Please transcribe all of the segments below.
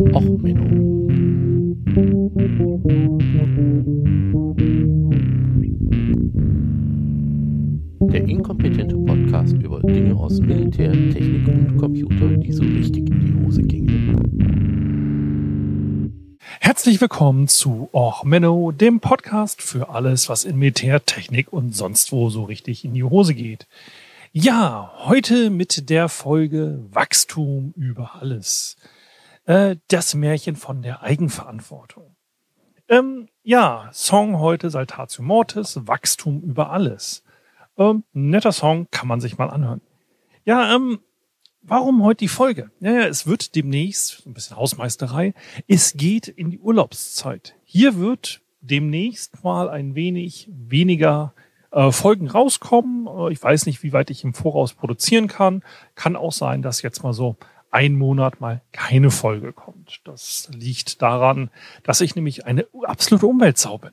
Och, Menno. Der inkompetente Podcast über Dinge aus Militär, Technik und Computer, die so richtig in die Hose gingen. Herzlich willkommen zu Och Menno, dem Podcast für alles, was in Militär, Technik und sonst wo so richtig in die Hose geht. Ja, heute mit der Folge Wachstum über alles. Äh, das Märchen von der Eigenverantwortung. Ähm, ja, Song heute Saltatio Mortis, Wachstum über alles. Ähm, netter Song, kann man sich mal anhören. Ja, ähm, warum heute die Folge? Ja, ja, es wird demnächst, ein bisschen Hausmeisterei, es geht in die Urlaubszeit. Hier wird demnächst mal ein wenig weniger äh, Folgen rauskommen. Äh, ich weiß nicht, wie weit ich im Voraus produzieren kann. Kann auch sein, dass jetzt mal so ein Monat mal keine Folge kommt. Das liegt daran, dass ich nämlich eine absolute Umweltsau bin.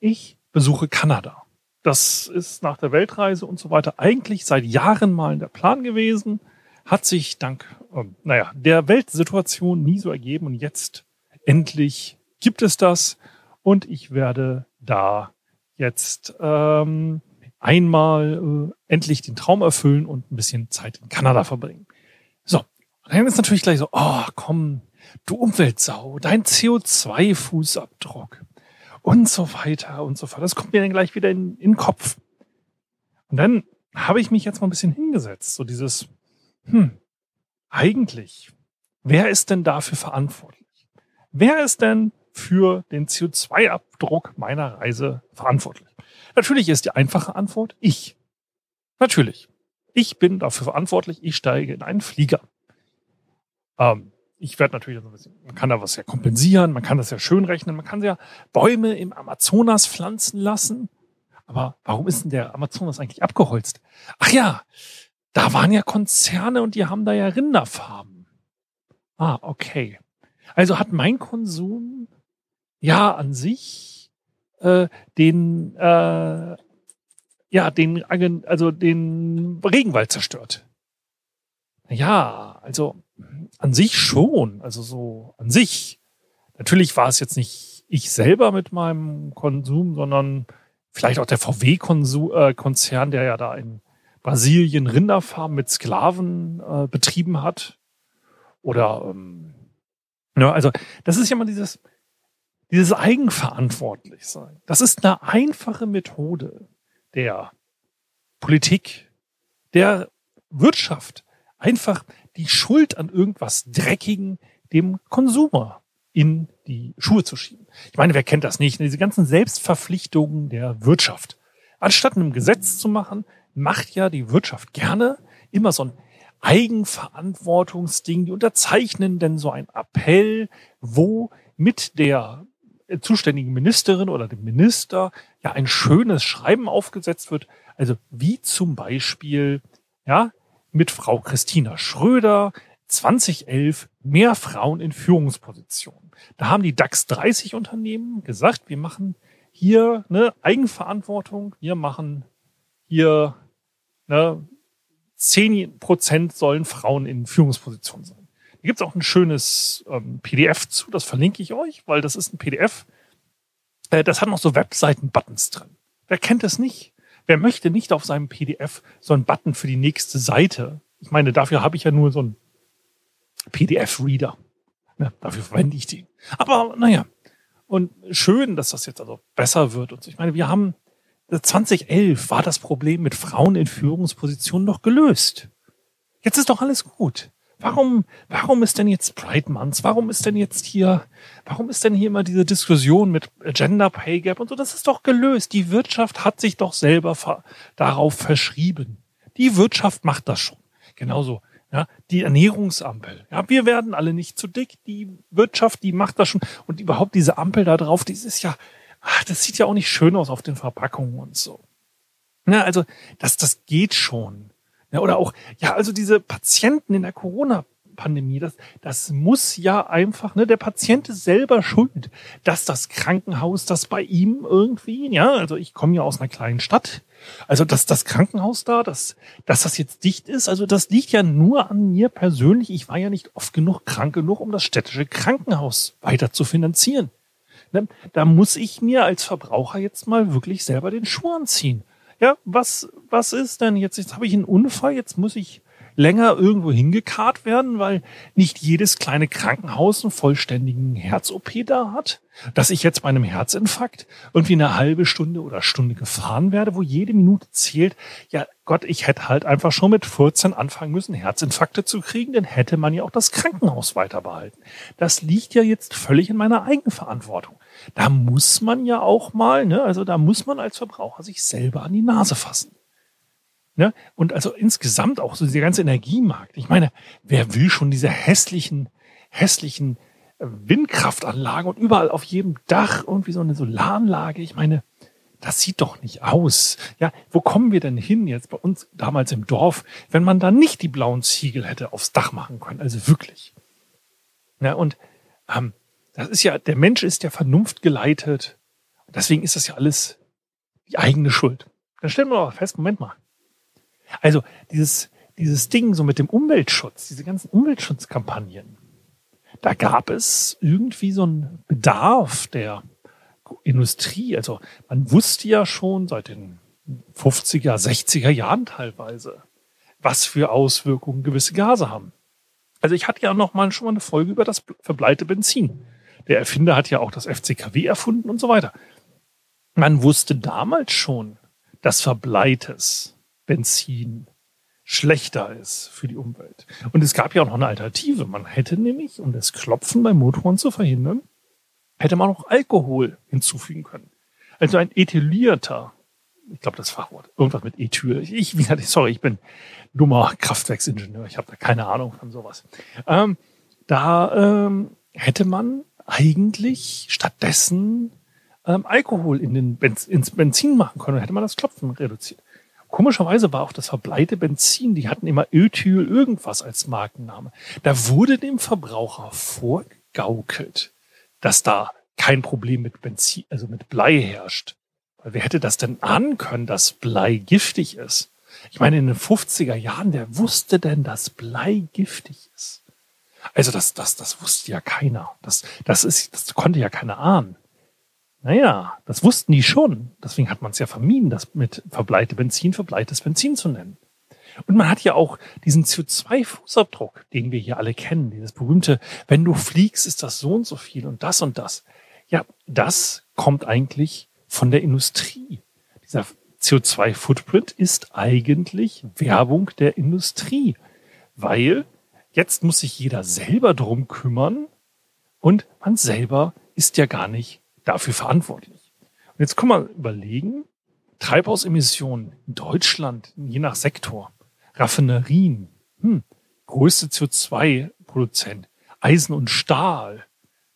Ich besuche Kanada. Das ist nach der Weltreise und so weiter eigentlich seit Jahren mal in der Plan gewesen, hat sich dank, äh, naja, der Weltsituation nie so ergeben und jetzt endlich gibt es das und ich werde da jetzt ähm, einmal äh, endlich den Traum erfüllen und ein bisschen Zeit in Kanada verbringen. Dann ist natürlich gleich so, oh komm, du Umweltsau, dein CO2-Fußabdruck und so weiter und so fort. Das kommt mir dann gleich wieder in, in den Kopf. Und dann habe ich mich jetzt mal ein bisschen hingesetzt, so dieses, hm, eigentlich, wer ist denn dafür verantwortlich? Wer ist denn für den CO2-Abdruck meiner Reise verantwortlich? Natürlich ist die einfache Antwort ich. Natürlich. Ich bin dafür verantwortlich, ich steige in einen Flieger. Ähm, ich werde natürlich so ein bisschen, man kann da was ja kompensieren, man kann das ja schön rechnen, man kann ja Bäume im Amazonas pflanzen lassen. Aber warum ist denn der Amazonas eigentlich abgeholzt? Ach ja, da waren ja Konzerne und die haben da ja Rinderfarben. Ah, okay. Also hat mein Konsum ja an sich äh, den äh, ja den also den Regenwald zerstört. Ja, also an sich schon, also so an sich. Natürlich war es jetzt nicht ich selber mit meinem Konsum, sondern vielleicht auch der VW-Konzern, der ja da in Brasilien Rinderfarmen mit Sklaven äh, betrieben hat. Oder ähm, ja, also das ist ja mal dieses, dieses Eigenverantwortlichsein. Das ist eine einfache Methode der Politik, der Wirtschaft, einfach die Schuld an irgendwas Dreckigen dem Konsumer in die Schuhe zu schieben. Ich meine, wer kennt das nicht? Diese ganzen Selbstverpflichtungen der Wirtschaft. Anstatt einem Gesetz zu machen, macht ja die Wirtschaft gerne immer so ein Eigenverantwortungsding. Die unterzeichnen denn so ein Appell, wo mit der zuständigen Ministerin oder dem Minister ja ein schönes Schreiben aufgesetzt wird. Also wie zum Beispiel, ja, mit Frau Christina Schröder 2011 mehr Frauen in Führungspositionen. Da haben die DAX 30 Unternehmen gesagt, wir machen hier eine Eigenverantwortung, wir machen hier ne, 10 Prozent sollen Frauen in Führungspositionen sein. Da gibt es auch ein schönes ähm, PDF zu, das verlinke ich euch, weil das ist ein PDF. Äh, das hat noch so Webseiten-Buttons drin. Wer kennt das nicht? Wer möchte nicht auf seinem PDF so einen Button für die nächste Seite? Ich meine, dafür habe ich ja nur so einen PDF-Reader. Ja, dafür verwende ich die. Aber naja, und schön, dass das jetzt also besser wird. Und. Ich meine, wir haben 2011 war das Problem mit Frauen in Führungspositionen doch gelöst. Jetzt ist doch alles gut. Warum, warum ist denn jetzt Pride Month? Warum ist denn jetzt hier, warum ist denn hier immer diese Diskussion mit Gender Pay Gap und so? Das ist doch gelöst. Die Wirtschaft hat sich doch selber ver darauf verschrieben. Die Wirtschaft macht das schon. Genauso. Ja, die Ernährungsampel. Ja, wir werden alle nicht zu dick. Die Wirtschaft, die macht das schon. Und überhaupt diese Ampel da drauf, die ist ja, ach, das sieht ja auch nicht schön aus auf den Verpackungen und so. Ja, also, das, das geht schon. Ja, oder auch, ja, also diese Patienten in der Corona Pandemie. Das, das muss ja einfach, ne, der Patient ist selber schuld, dass das Krankenhaus das bei ihm irgendwie, ja, also ich komme ja aus einer kleinen Stadt, also dass das Krankenhaus da, dass, dass das jetzt dicht ist, also das liegt ja nur an mir persönlich. Ich war ja nicht oft genug krank genug, um das städtische Krankenhaus weiter zu finanzieren. Ne, da muss ich mir als Verbraucher jetzt mal wirklich selber den Schuh anziehen. Ja, was, was ist denn jetzt? Jetzt habe ich einen Unfall, jetzt muss ich länger irgendwo hingekarrt werden, weil nicht jedes kleine Krankenhaus einen vollständigen Herz-OP da hat. Dass ich jetzt bei einem Herzinfarkt irgendwie eine halbe Stunde oder Stunde gefahren werde, wo jede Minute zählt. Ja, Gott, ich hätte halt einfach schon mit 14 anfangen müssen, Herzinfarkte zu kriegen, dann hätte man ja auch das Krankenhaus weiter behalten. Das liegt ja jetzt völlig in meiner Eigenverantwortung. Da muss man ja auch mal, ne, also da muss man als Verbraucher sich selber an die Nase fassen. Ne? Und also insgesamt auch so dieser ganze Energiemarkt. Ich meine, wer will schon diese hässlichen, hässlichen äh, Windkraftanlagen und überall auf jedem Dach irgendwie so eine Solaranlage? Ich meine, das sieht doch nicht aus. Ja, wo kommen wir denn hin jetzt bei uns damals im Dorf, wenn man da nicht die blauen Ziegel hätte aufs Dach machen können? Also wirklich. Ja, und ähm, das ist ja, der Mensch ist ja Vernunft geleitet. Deswegen ist das ja alles die eigene Schuld. Dann stellen wir doch fest, Moment mal. Also dieses, dieses Ding so mit dem Umweltschutz, diese ganzen Umweltschutzkampagnen, da gab es irgendwie so einen Bedarf der Industrie. Also man wusste ja schon seit den 50er, 60er Jahren teilweise, was für Auswirkungen gewisse Gase haben. Also ich hatte ja noch mal schon mal eine Folge über das verbleite Benzin. Der Erfinder hat ja auch das FCKW erfunden und so weiter. Man wusste damals schon, dass verbleites Benzin schlechter ist für die Umwelt. Und es gab ja auch noch eine Alternative. Man hätte nämlich, um das Klopfen bei Motoren zu verhindern, hätte man auch Alkohol hinzufügen können. Also ein ethylierter, ich glaube das Fachwort, irgendwas mit Ethyl. Ich, sorry, ich bin dummer Kraftwerksingenieur, ich habe da keine Ahnung von sowas. Ähm, da ähm, hätte man eigentlich stattdessen ähm, Alkohol in den Benz ins Benzin machen können, hätte man das Klopfen reduziert. Komischerweise war auch das verbleite Benzin, die hatten immer Ötyl irgendwas als Markenname. Da wurde dem Verbraucher vorgegaukelt, dass da kein Problem mit Benzin, also mit Blei herrscht. Weil wer hätte das denn ahnen können, dass Blei giftig ist? Ich meine, in den 50er Jahren, wer wusste denn, dass Blei giftig ist? Also das, das, das wusste ja keiner. Das, das ist, das konnte ja keiner ahnen. Naja, das wussten die schon. Deswegen hat man es ja vermieden, das mit verbleite Benzin verbleites Benzin zu nennen. Und man hat ja auch diesen CO2-Fußabdruck, den wir hier alle kennen, dieses berühmte, wenn du fliegst, ist das so und so viel und das und das. Ja, das kommt eigentlich von der Industrie. Dieser CO2-Footprint ist eigentlich Werbung der Industrie, weil jetzt muss sich jeder selber drum kümmern und man selber ist ja gar nicht dafür verantwortlich. Und jetzt kann man überlegen, Treibhausemissionen in Deutschland, je nach Sektor, Raffinerien, hm, größte CO2-Produzent, Eisen und Stahl,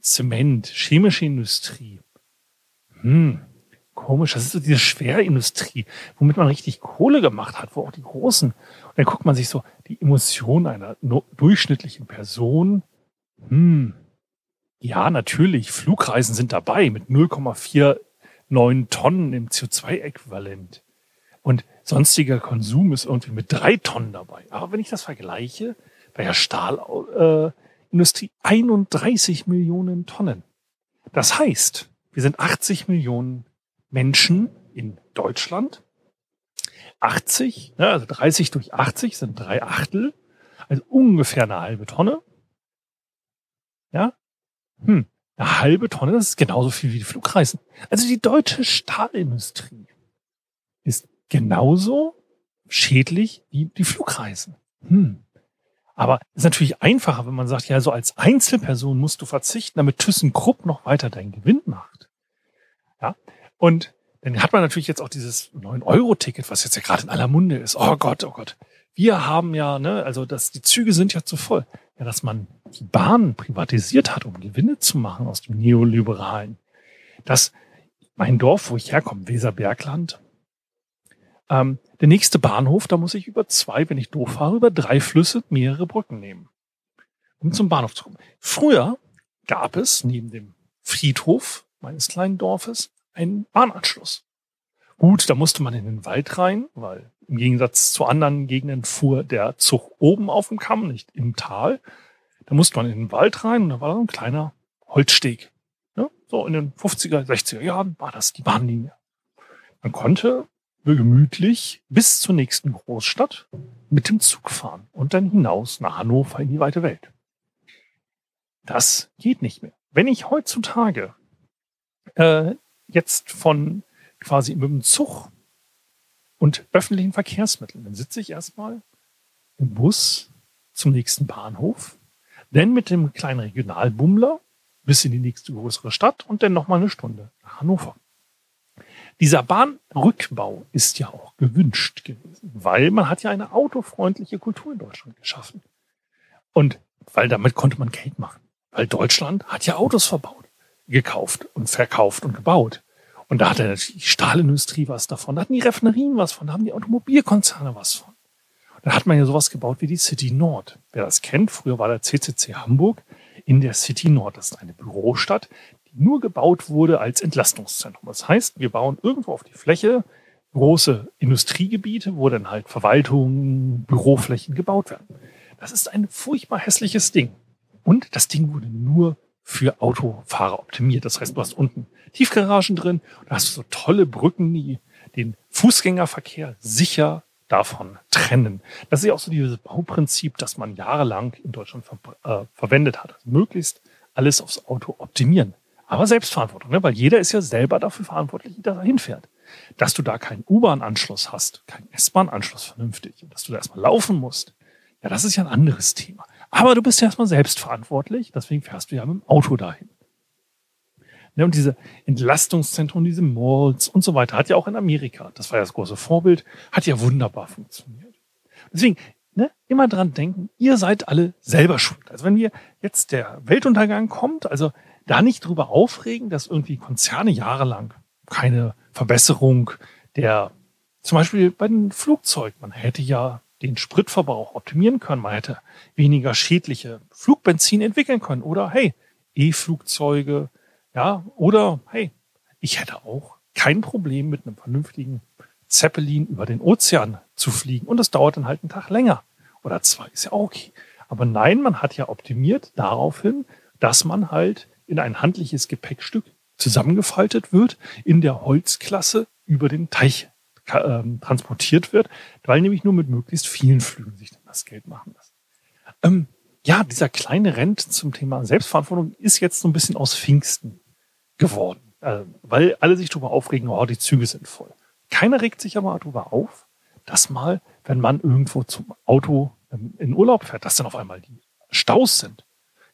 Zement, chemische Industrie. Hm, komisch, das ist so diese Schwerindustrie, womit man richtig Kohle gemacht hat, wo auch die großen. Und dann guckt man sich so die Emotionen einer durchschnittlichen Person. Hm, ja, natürlich, Flugreisen sind dabei mit 0,49 Tonnen im CO2-Äquivalent. Und sonstiger Konsum ist irgendwie mit drei Tonnen dabei. Aber wenn ich das vergleiche, bei der Stahlindustrie äh, 31 Millionen Tonnen. Das heißt, wir sind 80 Millionen Menschen in Deutschland. 80, ne, also 30 durch 80 sind drei Achtel, also ungefähr eine halbe Tonne. Ja, hm, eine halbe Tonne, das ist genauso viel wie die Flugreisen. Also die deutsche Stahlindustrie ist genauso schädlich wie die Flugreisen. Hm. Aber es ist natürlich einfacher, wenn man sagt, ja, so als Einzelperson musst du verzichten, damit ThyssenKrupp noch weiter deinen Gewinn macht. Ja. Und dann hat man natürlich jetzt auch dieses 9-Euro-Ticket, was jetzt ja gerade in aller Munde ist. Oh Gott, oh Gott. Wir haben ja, ne, also das, die Züge sind ja zu voll ja, dass man die Bahn privatisiert hat, um Gewinne zu machen aus dem Neoliberalen. Dass mein Dorf, wo ich herkomme, Weserbergland, ähm, der nächste Bahnhof, da muss ich über zwei, wenn ich doof fahre, über drei Flüsse mehrere Brücken nehmen. um zum Bahnhof zu kommen. Früher gab es neben dem Friedhof meines kleinen Dorfes einen Bahnanschluss. Gut, da musste man in den Wald rein, weil im Gegensatz zu anderen Gegenden fuhr der Zug oben auf dem Kamm, nicht im Tal. Da musste man in den Wald rein und da war so ein kleiner Holzsteg. Ja, so in den 50er, 60er Jahren war das die Bahnlinie. Man konnte gemütlich bis zur nächsten Großstadt mit dem Zug fahren und dann hinaus nach Hannover in die weite Welt. Das geht nicht mehr. Wenn ich heutzutage äh, jetzt von quasi mit dem Zug und öffentlichen Verkehrsmitteln, dann sitze ich erstmal im Bus zum nächsten Bahnhof, dann mit dem kleinen Regionalbummler bis in die nächste größere Stadt und dann nochmal eine Stunde nach Hannover. Dieser Bahnrückbau ist ja auch gewünscht gewesen, weil man hat ja eine autofreundliche Kultur in Deutschland geschaffen. Und weil damit konnte man Geld machen. Weil Deutschland hat ja Autos verbaut, gekauft und verkauft und gebaut. Und da hatte die Stahlindustrie was davon, da hatten die Refinerien was von, da haben die Automobilkonzerne was von. Da hat man ja sowas gebaut wie die City Nord. Wer das kennt, früher war der CCC Hamburg in der City Nord. Das ist eine Bürostadt, die nur gebaut wurde als Entlastungszentrum. Das heißt, wir bauen irgendwo auf die Fläche große Industriegebiete, wo dann halt Verwaltungen, Büroflächen gebaut werden. Das ist ein furchtbar hässliches Ding. Und das Ding wurde nur für Autofahrer optimiert. Das heißt, du hast unten Tiefgaragen drin, da hast so tolle Brücken, die den Fußgängerverkehr sicher davon trennen. Das ist ja auch so dieses Bauprinzip, das man jahrelang in Deutschland ver äh, verwendet hat. Also möglichst alles aufs Auto optimieren. Aber Selbstverantwortung, ne? weil jeder ist ja selber dafür verantwortlich, wie er hinfährt. Dass du da keinen U-Bahn-Anschluss hast, keinen S-Bahn-Anschluss vernünftig, dass du da erstmal laufen musst, ja, das ist ja ein anderes Thema. Aber du bist ja erstmal selbstverantwortlich, deswegen fährst du ja mit dem Auto dahin. Ne, und diese Entlastungszentren, diese Malls und so weiter, hat ja auch in Amerika, das war ja das große Vorbild, hat ja wunderbar funktioniert. Deswegen, ne, immer dran denken, ihr seid alle selber schuld. Also wenn wir jetzt der Weltuntergang kommt, also da nicht drüber aufregen, dass irgendwie Konzerne jahrelang keine Verbesserung der, zum Beispiel bei den Flugzeugen, man hätte ja den Spritverbrauch optimieren können, man hätte weniger schädliche Flugbenzin entwickeln können oder hey, E-Flugzeuge, ja, oder hey, ich hätte auch kein Problem mit einem vernünftigen Zeppelin über den Ozean zu fliegen und es dauert dann halt einen Tag länger oder zwei, ist ja auch okay. Aber nein, man hat ja optimiert daraufhin, dass man halt in ein handliches Gepäckstück zusammengefaltet wird, in der Holzklasse über den Teich äh, transportiert wird, weil nämlich nur mit möglichst vielen Flügen sich dann das Geld machen lässt. Ähm, ja, dieser kleine Rent zum Thema Selbstverantwortung ist jetzt so ein bisschen aus Pfingsten geworden, äh, weil alle sich darüber aufregen, oh, die Züge sind voll. Keiner regt sich aber darüber auf, dass mal, wenn man irgendwo zum Auto ähm, in Urlaub fährt, dass dann auf einmal die Staus sind.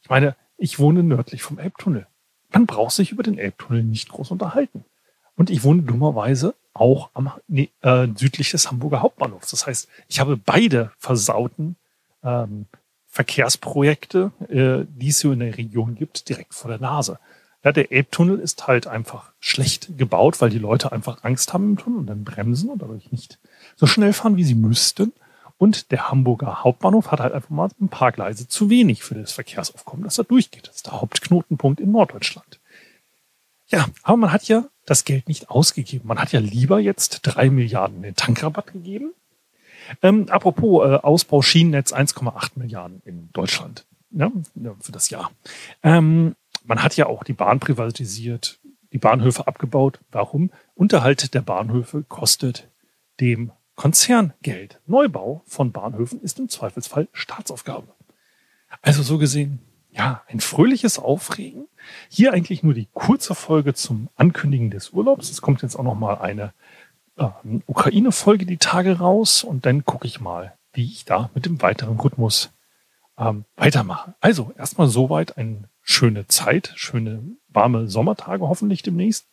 Ich meine, ich wohne nördlich vom Elbtunnel. Man braucht sich über den Elbtunnel nicht groß unterhalten. Und ich wohne dummerweise auch am nee, äh, südlich des Hamburger Hauptbahnhofs. Das heißt, ich habe beide versauten ähm, Verkehrsprojekte, äh, die es hier in der Region gibt, direkt vor der Nase. Ja, der Elbtunnel ist halt einfach schlecht gebaut, weil die Leute einfach Angst haben im Tunnel und dann bremsen und dadurch nicht so schnell fahren, wie sie müssten. Und der Hamburger Hauptbahnhof hat halt einfach mal ein paar Gleise zu wenig für das Verkehrsaufkommen, das da durchgeht. Das ist der Hauptknotenpunkt in Norddeutschland. Ja, aber man hat ja das Geld nicht ausgegeben. Man hat ja lieber jetzt drei Milliarden in den Tankrabatt gegeben. Ähm, apropos äh, Ausbau Schienennetz 1,8 Milliarden in Deutschland ja, für das Jahr. Ähm, man hat ja auch die Bahn privatisiert, die Bahnhöfe abgebaut. Warum? Unterhalt der Bahnhöfe kostet dem Konzerngeld. Neubau von Bahnhöfen ist im Zweifelsfall Staatsaufgabe. Also so gesehen, ja, ein fröhliches Aufregen. Hier eigentlich nur die kurze Folge zum Ankündigen des Urlaubs. Es kommt jetzt auch noch mal eine äh, Ukraine-Folge die Tage raus und dann gucke ich mal, wie ich da mit dem weiteren Rhythmus ähm, weitermache. Also erstmal soweit eine schöne Zeit, schöne warme Sommertage hoffentlich demnächst.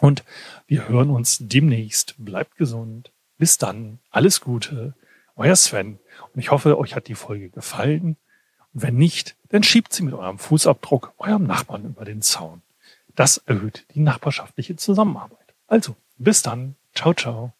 Und wir hören uns demnächst. Bleibt gesund. Bis dann, alles Gute, euer Sven. Und ich hoffe, euch hat die Folge gefallen. Wenn nicht, dann schiebt sie mit eurem Fußabdruck eurem Nachbarn über den Zaun. Das erhöht die nachbarschaftliche Zusammenarbeit. Also, bis dann. Ciao, ciao.